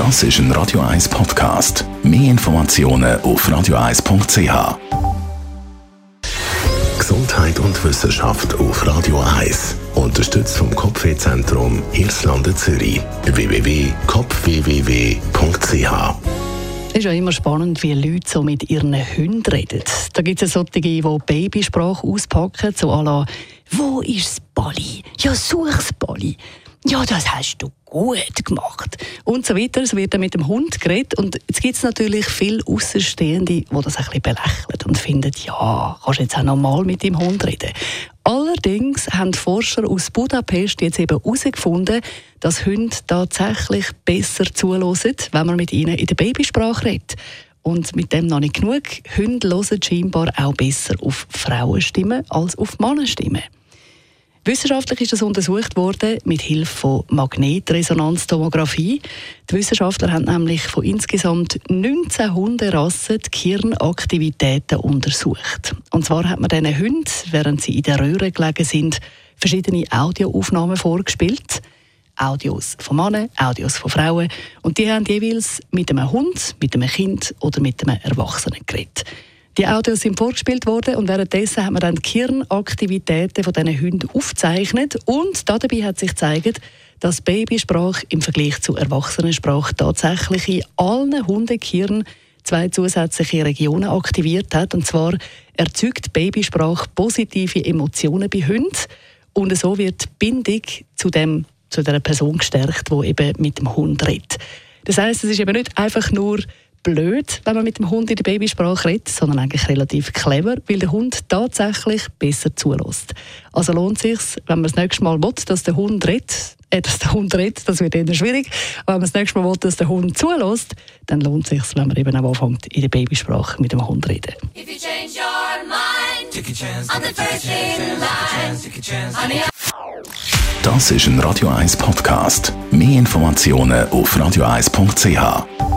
Das ist ein Radio 1 Podcast. Mehr Informationen auf radio1.ch. Gesundheit und Wissenschaft auf Radio 1. Unterstützt vom Kopfwehzentrum Irlande Zürich. www.kopfwww.ch es ist ja immer spannend, wie Leute so mit ihren Hunden reden. Da gibt es solche, die Babysprache auspacken, so à la «Wo ist das Balli? Ja, such's Balli!» «Ja, das hast du gut gemacht!» und so weiter. Es wird dann mit dem Hund geredet und jetzt gibt es natürlich viele Außenstehende, die das ein bisschen belächeln und finden «Ja, kannst jetzt auch normal mit dem Hund reden?» Allerdings haben Forscher aus Budapest jetzt eben herausgefunden, dass Hunde tatsächlich besser zulassen, wenn man mit ihnen in der Babysprache redet. Und mit dem noch nicht genug. Hunde hören scheinbar auch besser auf Frauenstimmen als auf Mannenstimmen. Wissenschaftlich ist das untersucht worden mit Hilfe von Magnetresonanztomographie. Die Wissenschaftler haben nämlich von insgesamt 19 Hunderassen die Kirnaktivitäten untersucht. Und zwar hat man diesen Hunden, während sie in der Röhre gelegen sind, verschiedene Audioaufnahmen vorgespielt. Audios von Männern, Audios von Frauen. Und die haben jeweils mit einem Hund, mit einem Kind oder mit einem Erwachsenen geredet. Die Audios sind vorgespielt worden und währenddessen haben wir dann die Kirnaktivitäten von diesen Hunden aufgezeichnet und dabei hat sich gezeigt, dass Babysprache im Vergleich zu Erwachsenensprache tatsächlich in allen Hundekirnen zwei zusätzliche Regionen aktiviert hat. Und zwar erzeugt Babysprache positive Emotionen bei Hunden und so wird die Bindung zu, dem, zu der Person gestärkt, die eben mit dem Hund redet. Das heißt, es ist eben nicht einfach nur blöd, wenn man mit dem Hund in der Babysprache redet, sondern eigentlich relativ clever, weil der Hund tatsächlich besser zulässt. Also lohnt es sich, wenn man das nächste Mal will, dass der Hund redet, äh, dass der Hund redet, das wird eher schwierig, aber wenn man das nächste Mal will, dass der Hund zulässt, dann lohnt es sich, wenn man eben auch anfängt, in der Babysprache mit dem Hund zu reden. Das ist ein Radio 1 Podcast. Mehr Informationen auf radio1.ch.